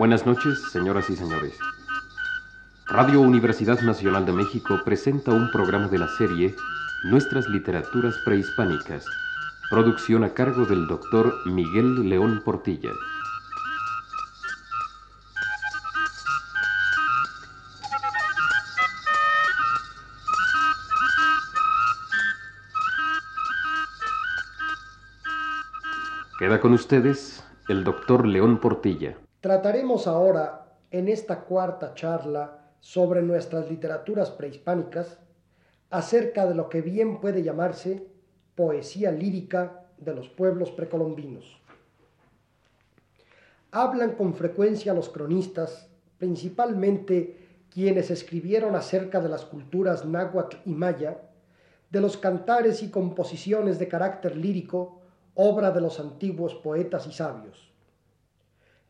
Buenas noches, señoras y señores. Radio Universidad Nacional de México presenta un programa de la serie Nuestras Literaturas Prehispánicas, producción a cargo del doctor Miguel León Portilla. Queda con ustedes el doctor León Portilla. Trataremos ahora, en esta cuarta charla sobre nuestras literaturas prehispánicas, acerca de lo que bien puede llamarse poesía lírica de los pueblos precolombinos. Hablan con frecuencia los cronistas, principalmente quienes escribieron acerca de las culturas náhuatl y maya, de los cantares y composiciones de carácter lírico, obra de los antiguos poetas y sabios.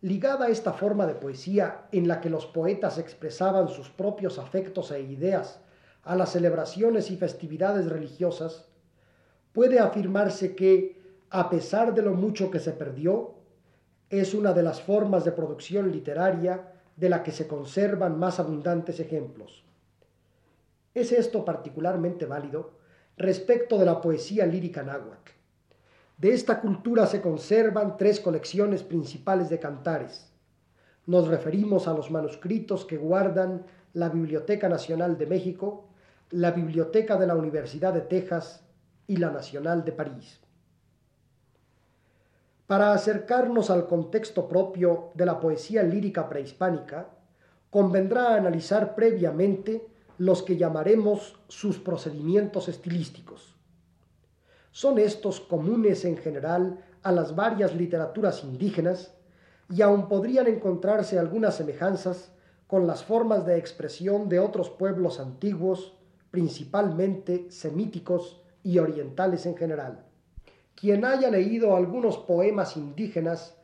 Ligada a esta forma de poesía en la que los poetas expresaban sus propios afectos e ideas a las celebraciones y festividades religiosas, puede afirmarse que, a pesar de lo mucho que se perdió, es una de las formas de producción literaria de la que se conservan más abundantes ejemplos. Es esto particularmente válido respecto de la poesía lírica náhuatl. De esta cultura se conservan tres colecciones principales de cantares. Nos referimos a los manuscritos que guardan la Biblioteca Nacional de México, la Biblioteca de la Universidad de Texas y la Nacional de París. Para acercarnos al contexto propio de la poesía lírica prehispánica, convendrá analizar previamente los que llamaremos sus procedimientos estilísticos. Son estos comunes en general a las varias literaturas indígenas y aún podrían encontrarse algunas semejanzas con las formas de expresión de otros pueblos antiguos, principalmente semíticos y orientales en general. Quien haya leído algunos poemas indígenas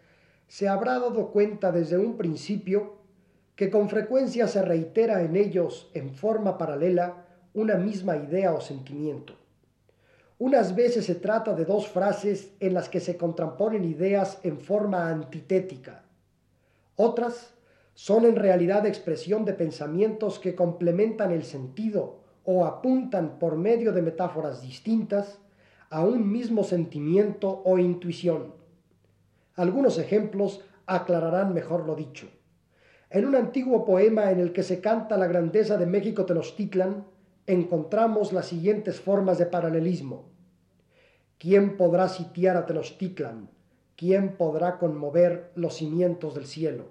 se habrá dado cuenta desde un principio que con frecuencia se reitera en ellos en forma paralela una misma idea o sentimiento. Unas veces se trata de dos frases en las que se contraponen ideas en forma antitética. Otras son en realidad expresión de pensamientos que complementan el sentido o apuntan por medio de metáforas distintas a un mismo sentimiento o intuición. Algunos ejemplos aclararán mejor lo dicho. En un antiguo poema en el que se canta la grandeza de México Tenochtitlan, encontramos las siguientes formas de paralelismo. ¿Quién podrá sitiar a Tenochtitlan? ¿Quién podrá conmover los cimientos del cielo?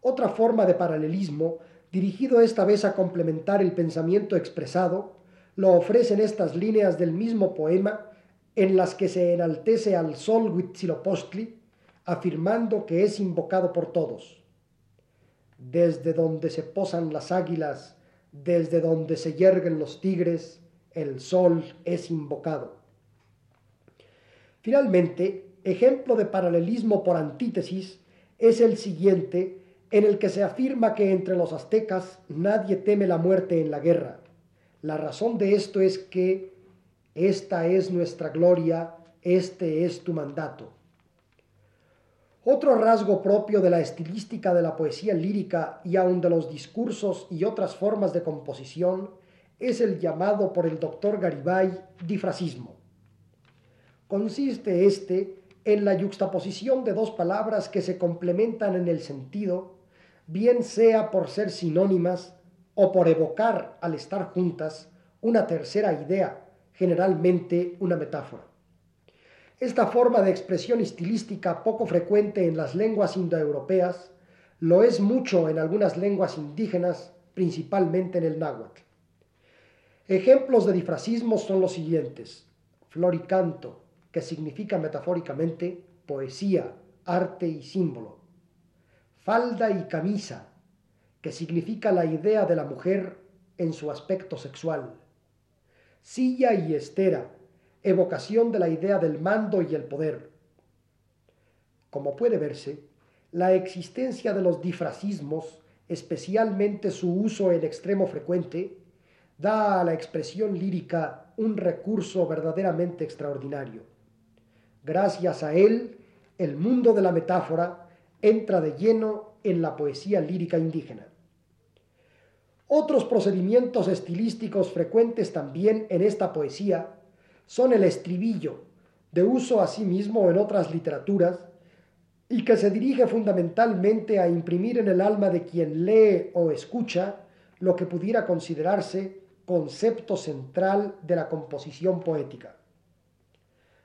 Otra forma de paralelismo, dirigido esta vez a complementar el pensamiento expresado, lo ofrecen estas líneas del mismo poema en las que se enaltece al sol Huitzilopochtli, afirmando que es invocado por todos. Desde donde se posan las águilas, desde donde se yerguen los tigres, el sol es invocado. Finalmente, ejemplo de paralelismo por antítesis es el siguiente en el que se afirma que entre los aztecas nadie teme la muerte en la guerra. La razón de esto es que esta es nuestra gloria, este es tu mandato. Otro rasgo propio de la estilística de la poesía lírica y aun de los discursos y otras formas de composición es el llamado por el doctor Garibay difrasismo. Consiste este en la yuxtaposición de dos palabras que se complementan en el sentido, bien sea por ser sinónimas o por evocar al estar juntas una tercera idea, generalmente una metáfora. Esta forma de expresión estilística poco frecuente en las lenguas indoeuropeas lo es mucho en algunas lenguas indígenas, principalmente en el náhuatl. Ejemplos de difrasismo son los siguientes. Flor y canto, que significa metafóricamente poesía, arte y símbolo. Falda y camisa, que significa la idea de la mujer en su aspecto sexual. Silla y estera, evocación de la idea del mando y el poder. Como puede verse, la existencia de los difrasismos, especialmente su uso en extremo frecuente, da a la expresión lírica un recurso verdaderamente extraordinario. Gracias a él, el mundo de la metáfora entra de lleno en la poesía lírica indígena. Otros procedimientos estilísticos frecuentes también en esta poesía son el estribillo, de uso asimismo en otras literaturas, y que se dirige fundamentalmente a imprimir en el alma de quien lee o escucha lo que pudiera considerarse concepto central de la composición poética.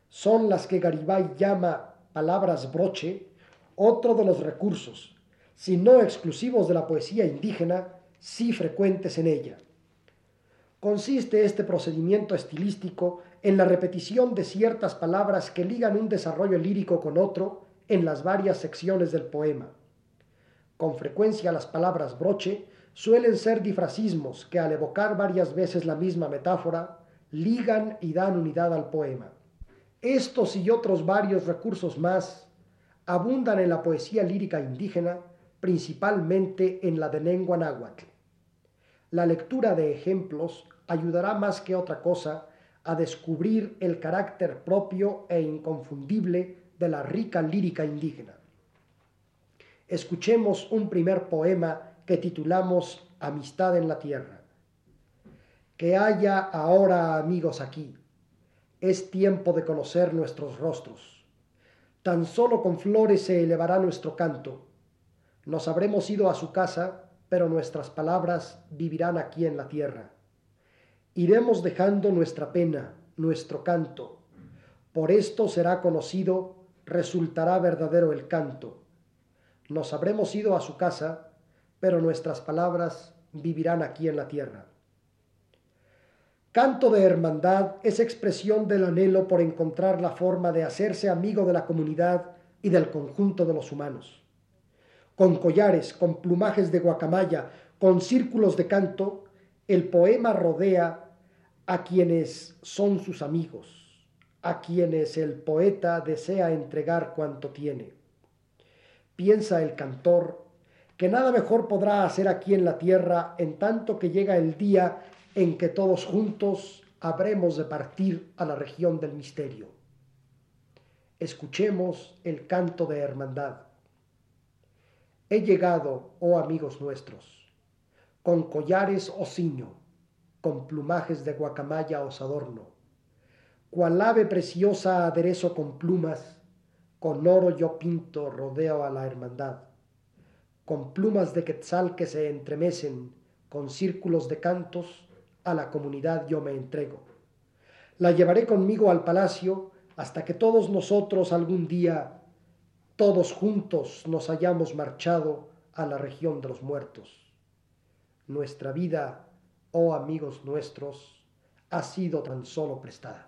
Son las que Garibay llama palabras broche, otro de los recursos, si no exclusivos de la poesía indígena, sí frecuentes en ella. Consiste este procedimiento estilístico en la repetición de ciertas palabras que ligan un desarrollo lírico con otro en las varias secciones del poema. Con frecuencia las palabras broche suelen ser difrasismos que al evocar varias veces la misma metáfora, ligan y dan unidad al poema. Estos y otros varios recursos más abundan en la poesía lírica indígena, principalmente en la de lengua náhuatl. La lectura de ejemplos ayudará más que otra cosa a descubrir el carácter propio e inconfundible de la rica lírica indígena. Escuchemos un primer poema que titulamos Amistad en la Tierra. Que haya ahora amigos aquí. Es tiempo de conocer nuestros rostros. Tan solo con flores se elevará nuestro canto. Nos habremos ido a su casa, pero nuestras palabras vivirán aquí en la tierra. Iremos dejando nuestra pena, nuestro canto. Por esto será conocido, resultará verdadero el canto. Nos habremos ido a su casa, pero nuestras palabras vivirán aquí en la tierra. Canto de hermandad es expresión del anhelo por encontrar la forma de hacerse amigo de la comunidad y del conjunto de los humanos. Con collares, con plumajes de guacamaya, con círculos de canto, el poema rodea a quienes son sus amigos, a quienes el poeta desea entregar cuanto tiene. Piensa el cantor que nada mejor podrá hacer aquí en la tierra en tanto que llega el día en que todos juntos habremos de partir a la región del misterio. Escuchemos el canto de hermandad. He llegado, oh amigos nuestros, con collares os ciño, con plumajes de guacamaya os adorno, cual ave preciosa aderezo con plumas, con oro yo pinto rodeo a la hermandad con plumas de quetzal que se entremecen, con círculos de cantos, a la comunidad yo me entrego. La llevaré conmigo al palacio hasta que todos nosotros algún día, todos juntos, nos hayamos marchado a la región de los muertos. Nuestra vida, oh amigos nuestros, ha sido tan solo prestada.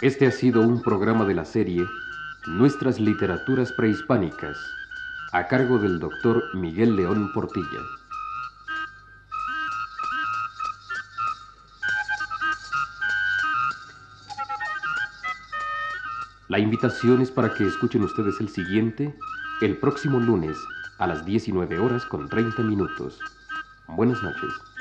Este ha sido un programa de la serie Nuestras Literaturas Prehispánicas, a cargo del doctor Miguel León Portilla. La invitación es para que escuchen ustedes el siguiente el próximo lunes a las 19 horas con 30 minutos. Buenas noches.